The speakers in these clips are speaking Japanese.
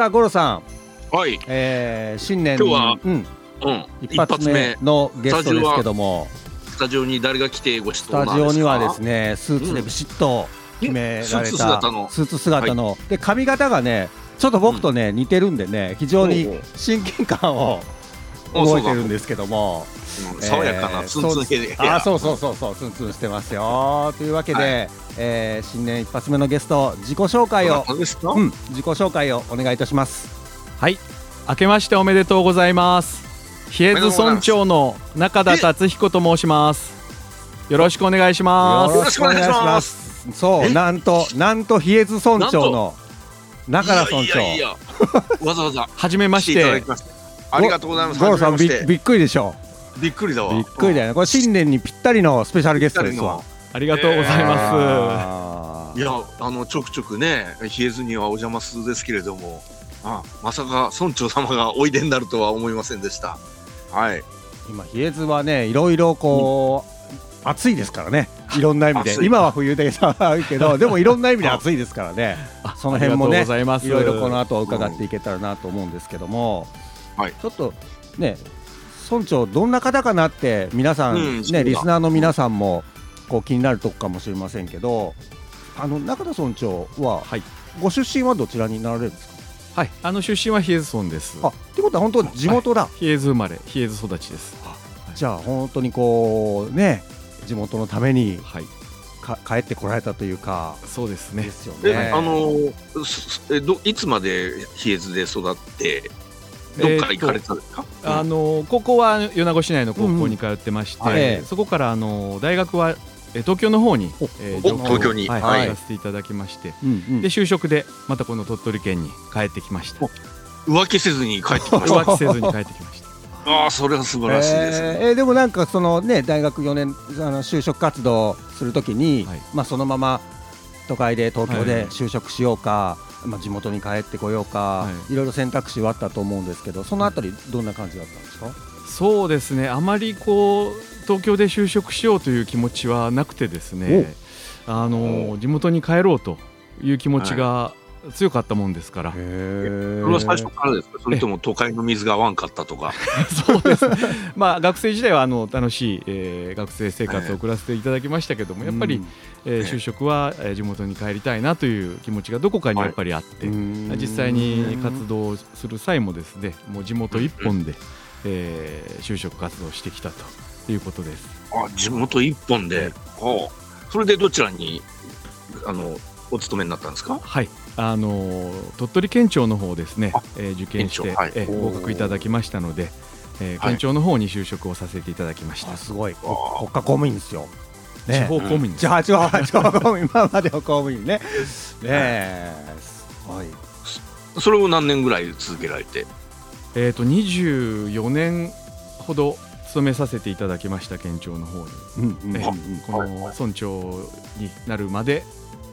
さあ五郎さん、はい。えー、新年今日はうん、うん。一発目のゲストですけども。スタジオに誰が来てごス質問タジオにはですね。ねスーツでビシッと決められた、うんスーツ姿の。スーツ姿の。で髪型がねちょっと僕とね、似てるんでね非常に親近感をお覚えてるんですけども。うん爽やかなツンツンヘえーそうあそうそうそうそうツンツンしてますよ。というわけで、えー新年一発目のゲスト自己紹介をそうん自己紹介をお願いいたします。はい。明けましておめでとうございます。比叡津村長の中田達彦と申します。よろしくお願いします。よろしくお願いします。そうえなんとなんと比叡津村長の中田村長。いやいやいや。わざわざ。はじめま来して。ありがとうございます。ゴロさんびびっくりでしょ。びっくりだわ。びっくりだよね。これ新年にぴったりのスペシャルゲストですわありがとうございまあーいや、あのちょくちょくね、冷えずにはお邪魔するですけれども。あ、まさか村長様がおいでになるとは思いませんでした。はい。今比叡津はねいろいろこう、暑いですからね。いろんな意味で。暑い。今は冬で寒いけど でもいろんな意味で暑いですからね。すその辺もねありがとうございます。いろいろこの後伺っていけたらなと思うんですけども、はい。ちょっとね村長どんな方かなって皆さん、ねうんそうだ。リスナーの皆さんもこう気になるとこかもしれませんけどあの中田村長は、はい。ご出身はどちらになられるんですか？はい。あの出身は比叡津村です。あってことは本当地元だ、比叡津生まれ比叡津育ちです。じゃあ本当にこうね地元のためにはい。か帰ってこられたというかそうですね。ですよえ、ね。あのすえどいつまで比叡津で育ってどっから行かれたんですか？あの高校は米子市内の高校に通ってまして、うん。はい。そこからあの大学はえ東京の方にお、えお東京に。はいはい。行かせていただきましてうんうん。で就職でまたこの鳥取県に帰ってきました。浮気せずに帰ってきました。浮気せずに帰ってきました。ああ、それは素晴らしいですね。えーえーでもなんかそのね大学4年あの就職活動するときに、はい。まあそのまま都会で東京はい。で就職しようか、まあ地元に帰ってこようか、、はいろいろ選択肢はあったと思うんですけどそのあたりどんな感じだったんですか？そうですね。あまりこう東京で就職しようという気持ちはなくてですねあの地元に帰ろうという気持ちが強かったもんですから、それは最初からですか？それとも都会の水が合わんかったとか？そうです。ねまあ学生時代はあの楽しい、えー学生生活を送らせていただきましたけどもやっぱり、うん。えー就職は、えー地元に帰りたいなという気持ちがどこかにやっぱりあって、うん。実際に活動する際もですねもう地元一本で、えー就職活動してきたということです。あ、地元一本で。はあ。それでどちらにあのお勤めになったんですか？はい、あのー鳥取県庁の方ですねあ、えー受験して、はいえ合格いただきましたので、えーはい県庁の方に就職をさせていただきました。あすごい国家公務員ですよ。地方公務員ですじゃあ地方地方公務員 今までの公務員ね。ねえすごい。それを何年ぐらい続けられて？えー、と24年ほど勤めさせていただきました県庁の方に、うんうんえうんこの村長になるまで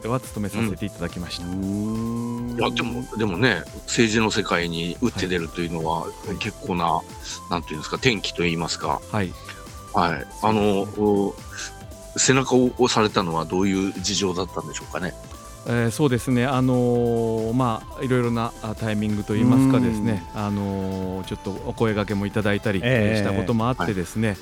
は勤めさせていただきました。うんいやでもでもね政治の世界に打って出るというのは、い結構ななんていうんですか転機といいますか。はい、はい。あのお背中を押されたのはどういう事情だったんでしょうかね。えーそうですね、あのーまあ、いろいろなあタイミングといいますかですね、あのーちょっとお声掛けもいただいたり、ええ。したこともあってですね、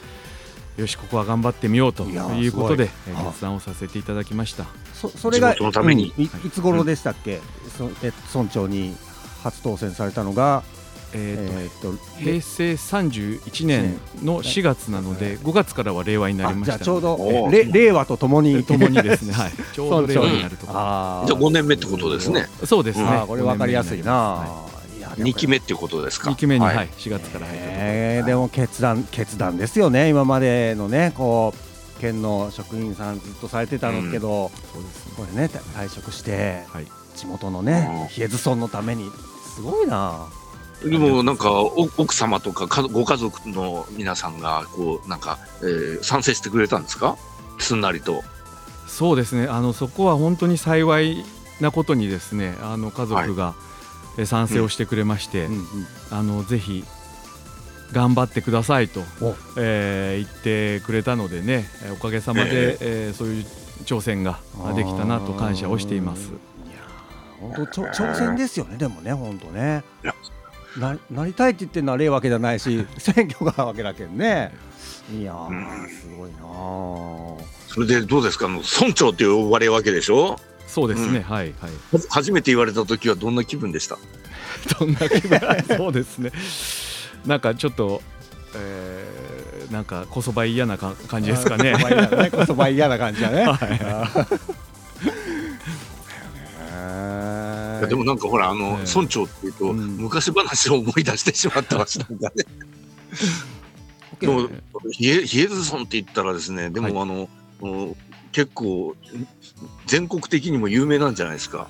よしここは頑張ってみようということで、決断をさせていただきました。そそれがのために。うんいいつ頃でしたっけ、そえ村長に初当選されたのが、えーとえーっと平成31年の4月なので、5月からは令和になりましたあじゃあちょうど令和とともに ともにですね、はい、ちょうど令和になるとこじゃあ5年目ってことですね。そうですね、これ分かりやすいな、はいやでも。2期目っていうことですか？2期目に、ははい。い4月から入ったえーでも決断決断ですよね。今までのねこう県の職員さんずっとされてたんですけど、そうですね。これね退職してはい。地元のね比叡津村のために。すごいなでもなんかお奥様とかかご家族の皆さんがこうなんか、えー賛成してくれたんですか？すんなりと。そうですね。あのそこは本当に幸いなことにですねあの家族が、え賛成をしてくれまして、うん。うんあのぜひ頑張ってくださいとお、えー言ってくれたのでねえーおかげさまで、えー。そういう挑戦ができたなと感謝をしています。いや本当挑戦ですよねでもね本当ね。いやななりたいって言ってるのは例わけじゃないし 選挙がわけだけどね。いやすごいなー。それでどうですか？あの村長って呼ばれるわけでしょ？そうですね、うん。はいはい。初めて言われた時はどんな気分でした？どんな気分？そうですね。なんかちょっと、えーなんかこそば嫌なか感じですかね。こそば嫌だね。こそば嫌な感じだね、はいでもなんかほらあの、ええ。村長っていうと、うん。昔話を思い出してしまってましたんだね。でも比叡比叡津村って言ったらですねでも、はいあのうん結構全国的にも有名なんじゃないですか。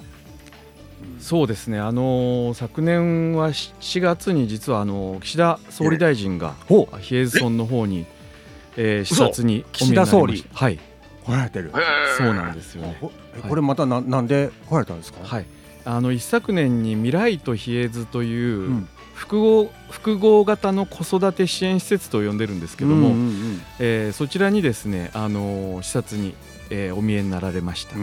そうですね、あのー昨年は7月に実はあのー岸田総理大臣がほ比叡津村の方に、えー視嘘察にお岸田総理。はい。来られてる。そうなんですよね。これまたななんで来られたんですか、はいあの一昨年に未来と比叡津という、うん。複合複合型の子育て支援施設と呼んでるんですけども、うんうんえーそちらにですね、あのー視察に、えーお見えになられました、そ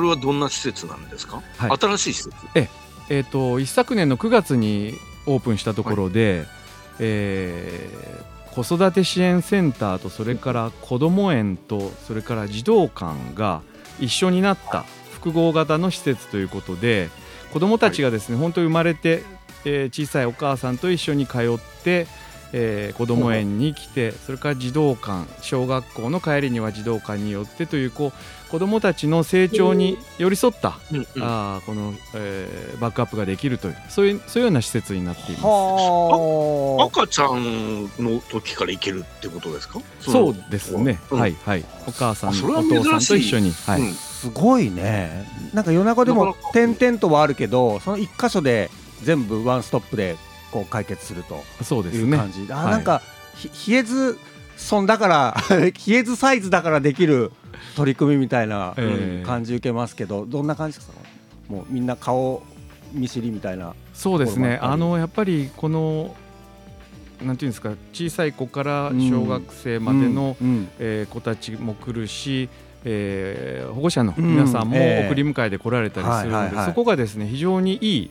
れはどんな施設なんですか、はい。新しい施設？えー、と一昨年の9月にオープンしたところで、えー子育て支援センターとそれから子ども園とそれから児童館が一緒になった複合型の施設ということで子どもたちがですね、本当に生まれて、えー小さいお母さんと一緒に通って、えー子ども園に来てそれから児童館小学校の帰りには児童館によってというこう子どもたちの成長に寄り添ったうんうん。あーこの、えーバックアップができるというそういうそういうような施設になっています。は赤ちゃんの時から行けるってことですか？そうですね、うん。はいはい。お母さんあそれはお父さんと一緒に、はい。うん。あすごいね。なんか夜中でも点々とはあるけどその一箇所で全部ワンストップでこう解決するとそうですね。いう感じ、あはい。なんかひ比叡津村だから比叡津サイズだからできる取り組みみたいな、感じ受けますけどどんな感じですか？もうみんな顔見知りみたいな。そうですね。あのやっぱりこのなんていうんですか小さい子から小学生までの、うんうん。えー子たちも来るし、えー保護者の皆さんも送り迎えで来られたりするので、そこがですね非常にいい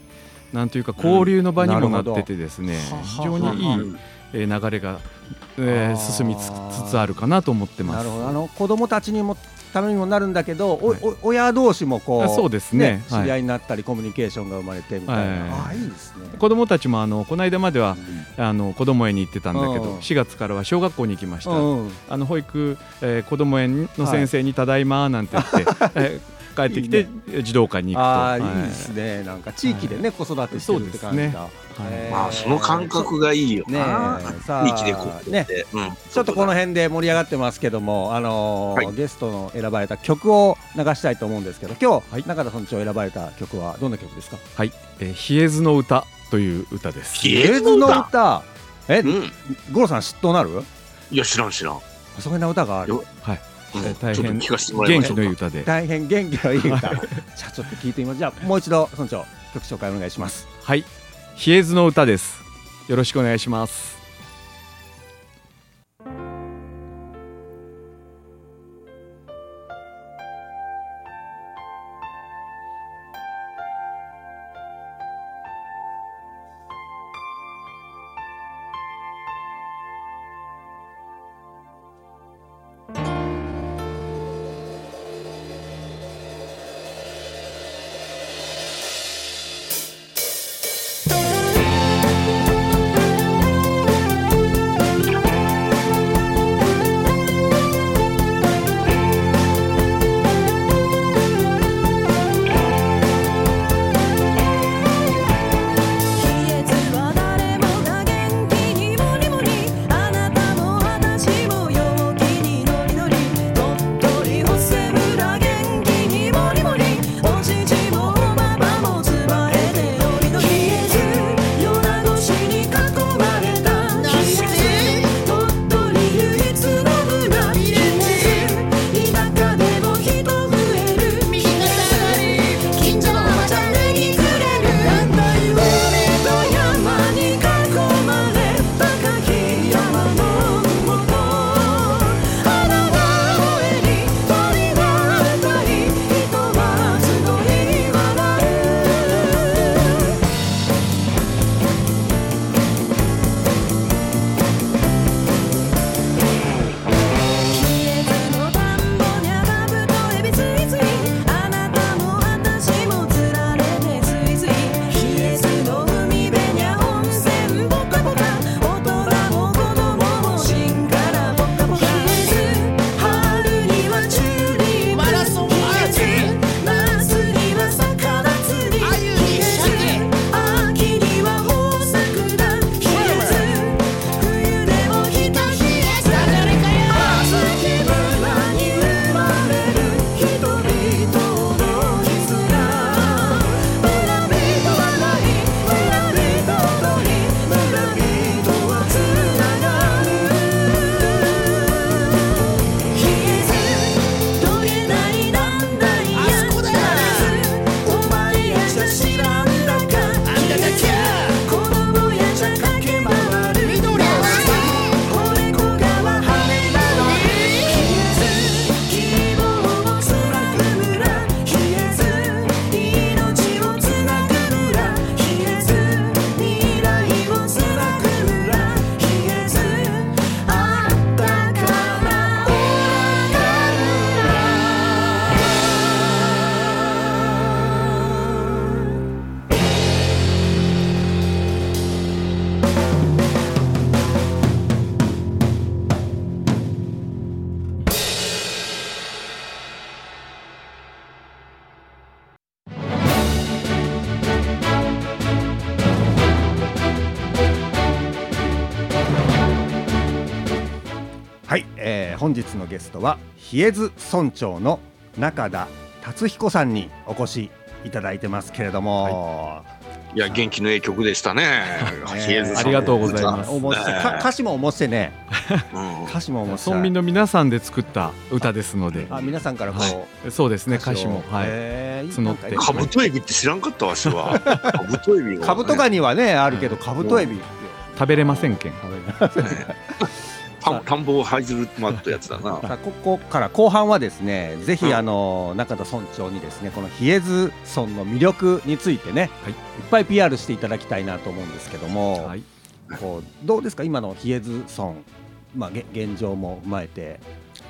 なんというか交流の場にもうんなっててですね、非常にいい、うんえー流れが、えー進みつつつあるかなと思ってます。なるほど。あの子供たちにもためにもなるんだけど、おはい。お親同士もこうあそうですね。はい。知り合いになったり、コミュニケーションが生まれてみたいな、はい。ああいいですね。子供たちもあのこの間まではうん。あの子供園に行ってたんだけうん。ど4月からは小学校に行きました、うん。あの保育、えー子供園の先生に「ただいま」なんて言って、えー帰ってきてい児童館に行くとああ、い、はいいですね。なんか地域でね、子育てしてるって感じだ。そうですねへーまあその感覚がいいよねさあちょっとこの辺で盛り上がってますけども、あのゲストの選ばれた曲を流したいと思うんですけど、今日、はい中田村長選ばれた曲はどんな曲ですか？はい、えー比叡津の歌という歌です。比叡津の歌？歌。え、うん。五郎さん知っとなる？いや知らん知らん。そんな歌があるよ。はい、大変元気のいい歌で、大変元気がいい歌。じゃあ、ちょっと聞いてみます。じゃあ、もう一度村長、曲紹介お願いします。はい、比叡津の歌です。よろしくお願いします。「本日のゲストは比叡津村長の中田達彦さんにお越しいただいてますけれども、い。や、元気のええ曲でしたね。ありがとうございます。おもしてか歌詞も面してね。うん。歌詞も面して村民の皆さんで作った歌ですのであ皆さんからこう、そうですね歌詞もはいえー募ってカブトエビって知らんかったわしは。カブトエビが、カブトガニはねあるけどカブトエビ食べれませんけん田田んぼを這いずるまったやつだな。さあここから後半はですねぜひうん。あの中田村長にですねこの比叡津村の魅力についてね、はい。い、っぱい PR していただきたいなと思うんですけども、はい。こうどうですか今の比叡津村、まあ、げ現状も踏まえて、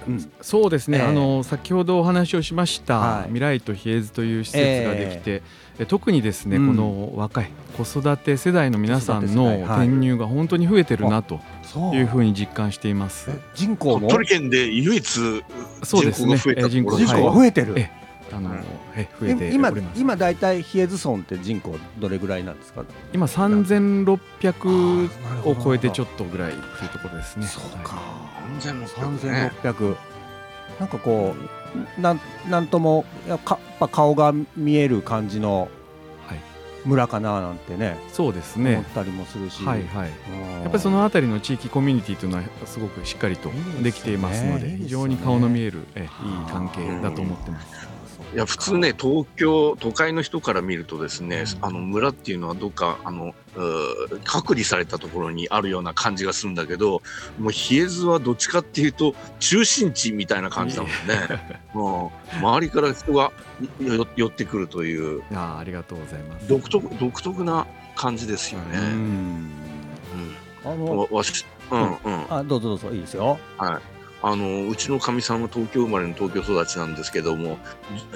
うん、そうですね、ええ。あの先ほどお話をしました、はい。未来と比叡津という施設ができて、え特にですね、うん。この若い子育て世代の皆さんの転入が本当に増えてるなというふうに実感しています。え人口も？鳥取県で唯一そうですね。人口が増えた人口。が増えてる、えあのうん。え増えてお今ります。今大体比叡津村って人口どれぐらいなんですか？今3600を超えてちょっっとぐらいというところですね。そうか、三千六百ね。3600なんかこうなんなんともいやっぱ顔が見える感じのはい村かななんてねそうです思っね。たりもするし、はいはい。うん。やっぱりそのあたりの地域コミュニティというのはすごくしっかりとできていますのでいいですね。非常に顔の見えるえいい関係だと思ってます。いや普通ね東京都会の人から見るとですね、あの村っていうのはどっかあの隔離されたところにあるような感じがするんだけどもう比叡津はどっちかっていうと中心地みたいな感じだもんね。もう周りから人がよ寄ってくるというあーありがとうございます。独特独特な感じですよね。うんうんあのわわしうんうんあどうぞどうぞいいですよあのうちのかみさんは東京生まれの東京育ちなんですけども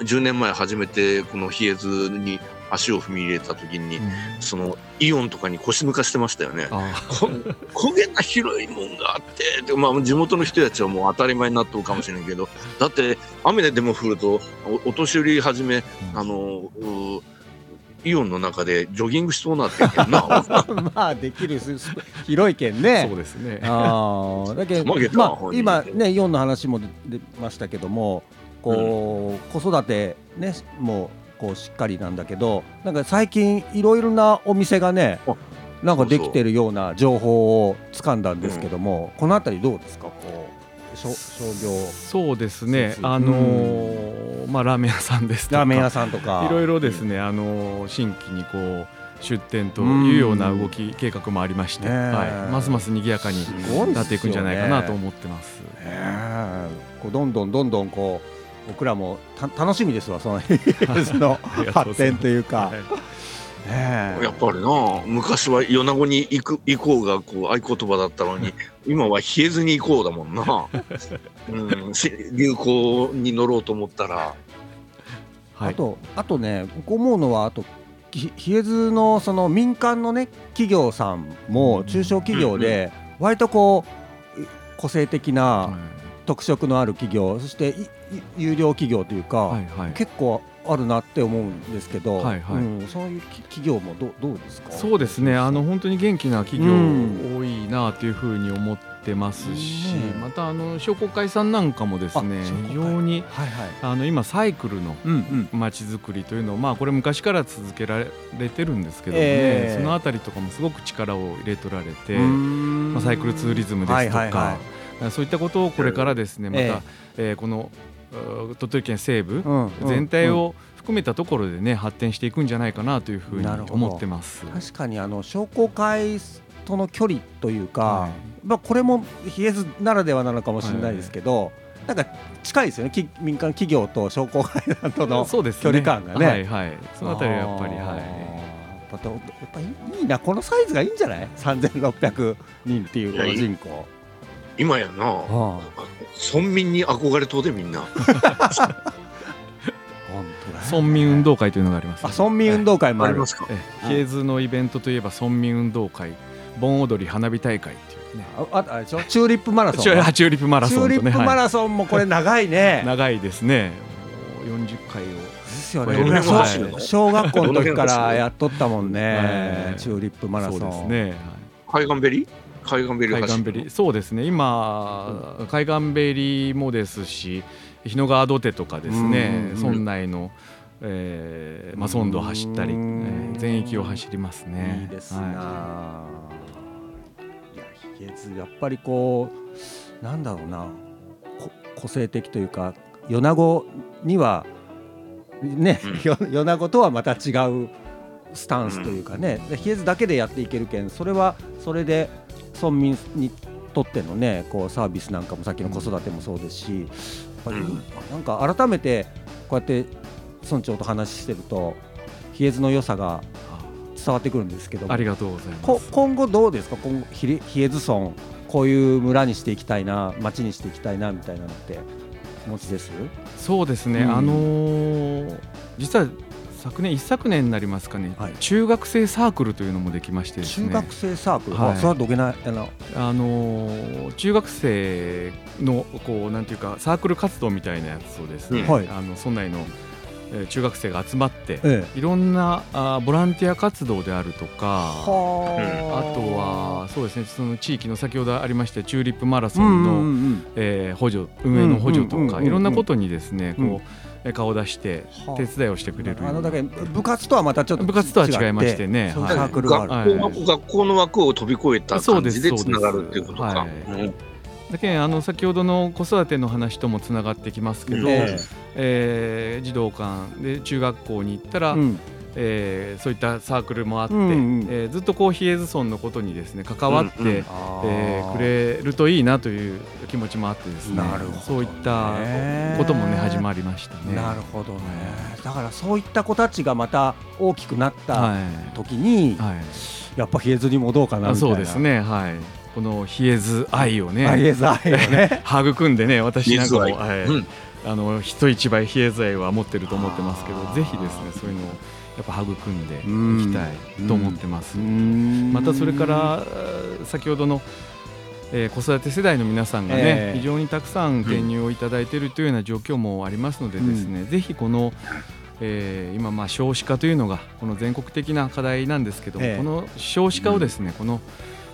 じゅ10年前初めてこの比叡津に足を踏み入れた時に、うん。そのイオンとかに腰抜かしてましたよね。あここげな広いもんがあってで、まあ、地元の人たちはもう当たり前になっとるかもしれんけどだって雨でも降るとおお年寄りはじめあのうイオンの中でジョギングしそうなってんけんな。まあできる広い県ね。そうですね。ああ。だけどまあ今ねイオンの話も出ましたけどもこう、子育てねもうこうしっかりなんだけどなんか最近いろいろなお店がねあなんかできてるような情報を掴んだんですけども、このあたりどうですか？こう商商業そうですね。あのーまあラーメン屋さんですとか。ラーメン屋さんとか。いろいろですね、あの新規にこう出店というような動き計画もありまして、はい、ますます賑やかになっていくんじゃないかなと思ってます。ねえ。こうどんどんどんどんこう僕らもた楽しみですわその その発展というか、はい。ねえ。やっぱりな昔は米子に行く行こうがこう合言葉だったのに 今は冷えずに行こうだもんな、うん、し流行に乗ろうと思ったら。はい、あとあとね僕思うのはあとひ比叡津のその民間のね企業さんも中小企業で割とこう個性的な特色のある企業そして有料企業というか、はいはい。結構あるなって思うんですけど、はいはい。うん、そういうき企業もどうどうですか？そうですね。あの本当に元気な企業うん。多いなというふうに思ってますし、うんまたあの商工会さんなんかもですね非常にはいはい。あの今サイクルのまちづくりというのをまあこれ昔から続けられてるんですけどもね、ええ。そのあたりとかもすごく力を入れとられて、まあ、サイクルツーリズムですとか、はいはいはい。そういったことをこれからですねまた、ええーこのう鳥取県西部全体を含めたところでね発展していくんじゃないかなというふうに思ってます。確かにあの商工会との距離というか、はい。まあ、これも比叡津ならではなのかもしれないですけど、なんか近いですよねき民間企業と商工会とのそうですね。距離感がね。はいはい。そのあたりはやっぱりはい。やっぱどやっぱいいいいなこのサイズがいいんじゃない？3600人っていうこの人口今やなあ。村民に憧れとうでみんな。本当だ村民運動会というのがあります、あ村民運動会もありますか？ええ。比叡津のイベントといえば村民運動会盆踊り花火大会っていうね。あああれでしょチューリップマラソン。チューリップマラソンとねチューリップマはラソンもこれ長いね。い、長いですね。もう40回を。ですよね。小学校の時からやっとったもんねはい。チューリップマラソン。そうですね、はい。海岸ベリー海岸ベリー海岸ベリー。そうですね。今、海岸べりもですし日野川土手とかですね、うん村内の、えーまあ、村道を走ったり、えうん。ー全域を走りますね。いいですな、はい。やヒゲズやっぱりこうなんだろうな。こ個性的というか米子にはね、よ米子とはまた違うスタンスというかね、でヒゲズだけでやっていけるけんそれはそれで村民にとってのねこうサービスなんかもさっきの子育てもそうですしやっぱりうん。なんか改めてこうやって村長と話してるとヒゲズの良さが伝わってくるんですけどもありがとうございます。こ今後どうですか？今後比叡津村こういう村にしていきたいな町にしていきたいなみたいなのってお持ちです？そうですね、うん。あのー実は昨年一昨年になりますかね、はい。中学生サークルというのもできましてですね。中学生サークル、はい。あそれはどけないあのあのー中学生のこうなんていうかサークル活動みたいなやつをですね、うん。はい。あの村内の、えー中学生が集まって、ええ。いろんなあーボランティア活動であるとかあ。とははそうですねその地域の先ほどありましたチューリップマラソうんンの、うんうん。えー補助運営の補助とかいろんなことにですねうんこうえー顔を出してはあ。手伝いをしてくれる。あのだけ部活とはまたちょっと部活とは違いましてね。サークルがある、はい。学校学校の枠を飛び越えたそうで感じでつすそうです。ながるっていうことか。はい。うんだけんあの先ほどの子育ての話ともつながってきますけど、ええー児童館で中学校に行ったら、えうんえーそういったサークルもあって、うんうん。えーずっとこう比叡津村のことにですね関わって、うんうん。あえーくれるといいなという気持ちもあってですね。なるほどね。そういったこともね始まりましたね。なるほどね。だからそういった子たちがまた大きくなったはい。時に、はい、やっぱ比叡津にもどうかなみたいな。あそうですね。はい。この比叡津愛をね愛をね。育んでね私なんかも、はい。うん。あの人一倍比叡津愛は持ってると思ってますけどぜひですねそういうのをやっぱ育んでうん。いきたいと思ってます、ままたそれからえー先ほどの、えー子育て世代の皆さんがね、ええ。非常にたくさん転入をいただいているというような状況もありますのでですね、ぜひこの、えー今まあ少子化というのがこの全国的な課題なんですけども、ええ。この少子化をですね、この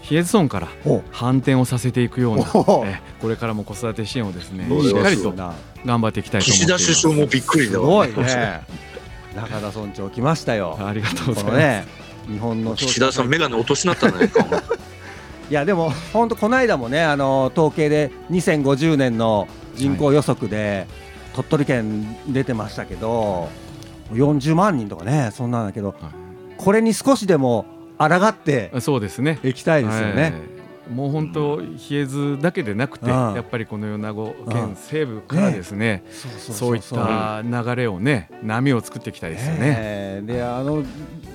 比叡津村からお。反転をさせていくような、お。えーこれからも子育て支援をですねしっかりとな頑張っていきたいと思います。首相もびっくりすだわ。ごいね 中田村長来ましたよ ありがとうございます。ね日本の岸田さん眼鏡落としなったんじゃないか。いやでも本当この間もねあの統計で2050年の人口予測で、鳥取県出てましたけど40万人とかねそんなんだけど、これに少しでも抗ってそうですね。いきたいですよね。はいもう本当比叡津だけでなくて、うん。やっぱりこの米子うん。県西部からですね、そういった流れをね波を作っていきたいですよね。であの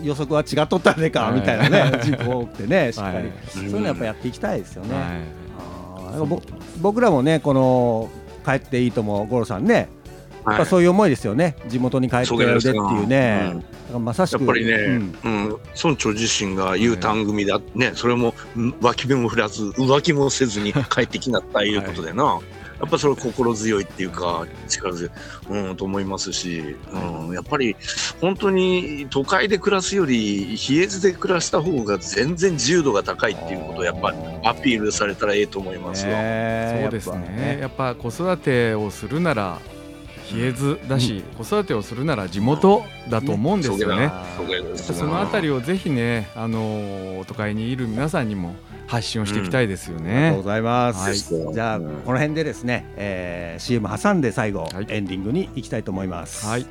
予測は違っとったねか、はい。みたいなね 人口多くてねしっかり、はい。そういうのやっぱやっていきたいですよね。僕らもねこの帰っていいとも五郎さんね、やっはい。ぱそういう思いですよね。地元に帰ってそうおいでっていうね、うん。まさしくやっぱりね、うん。うん、村長自身が U ターン組だ、ね、それもうん脇目も振らず、浮気もせずに帰ってきなったいうことでな、やっぱそれ心強いっていうか、力強い、うん、と思いますし、うん、やっぱり本当に都会で暮らすより、比叡津で暮らした方が全然自由度が高いっていうことをやっぱりアピールされたらええと思いますよ。ねそうですやっぱ。ね。やっぱ子育てをするなら比叡津だし、子育てをするなら地元だと思うんですよね。そのあたりをぜひね、あのー都会にいる皆さんにも発信をしていきたいですよありがとうねご。ざいます、はいじゃあ、うんこの辺でですね、えー、CM 挟んで最後、はいエンディングに行きたいと思います。はい。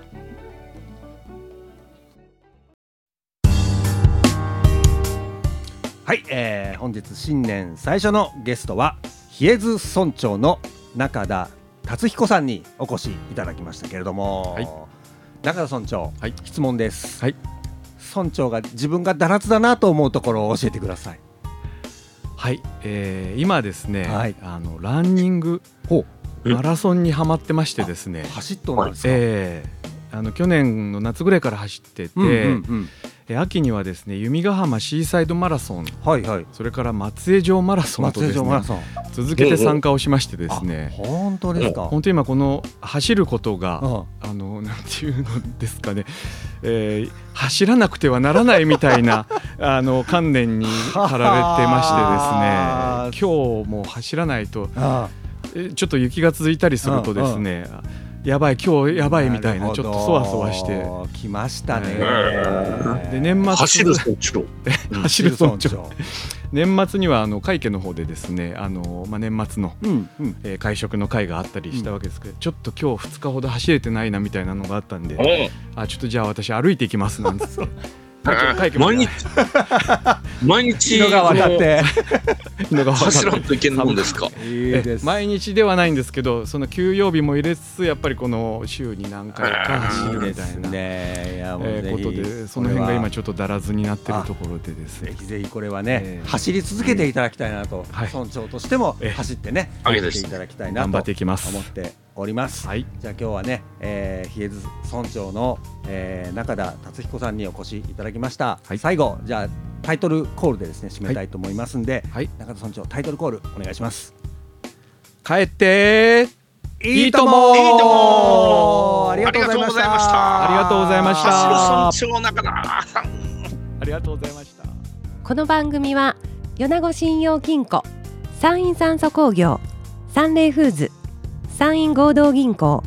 はい、えー本日新年最初のゲストは比叡津村長の中田達彦さんにお越しいただきましたけれども、はい。中田村長、はい。質問です、はい。村長が自分がだらつだなと思うところを教えてください。はい、えー今ですね、はい。あのランニングほマラソンにはまってましてですね、走っとなんですか、えーあの去年の夏ぐらいから走ってて、うんうんうん。え秋にはですね弓ヶ浜シーサイドマラソン。はいはい。それから松江城マラソンとですね続けて参加をしましてですあね本当ですか。本当に今この走ることがうん。あのなんていうのですかね、えー走らなくてはならないみたいな あの観念に 駆られてましてですね。今日も走らないとちょっと雪が続いたりするとですね、やばい今日やばいみたいなちょっとそわそわして。てきましたね。で年末走る村長。走る村長。長年末にはあの会家の方でですねあの、まあ、年末の、うんうん。えー会食の会があったりしたわけですけど、ちょっと今日2日ほど走れてないなみたいなのがあったんで、うん。あちょっとじゃあ私歩いていきますなんつって 毎日。毎日。日野川だって。走らんといけんもんです。か。毎日ではないんですけどその休養日も入れつつやっぱりこの週に何回か走るみたいな、ことでその辺が今こちょっとだらずになってるところでです。ねぜひぜひこれはね、えー。走り続けていただきたいなと、はい。村長としてもえー。走ってね、あげです走っていただきたいな頑張ってといきます。思っております。はい。じゃあ今日はね、えー、比叡津村長の、えー、中田達彦さんにお越しいただきました、はい。最後じゃあタイトルコールでですね締めたいと思いますんで、はい。中田村長タイトルコールお願いします。帰っていいともいいともありがとうございました。ありがとうございました。走る村長中田さん。ありがとうございました。この番組は米子信用金庫山陰酸素工業サンレイフーズ山陰合同銀行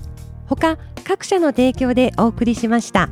ほか各社の提供でお送りしました。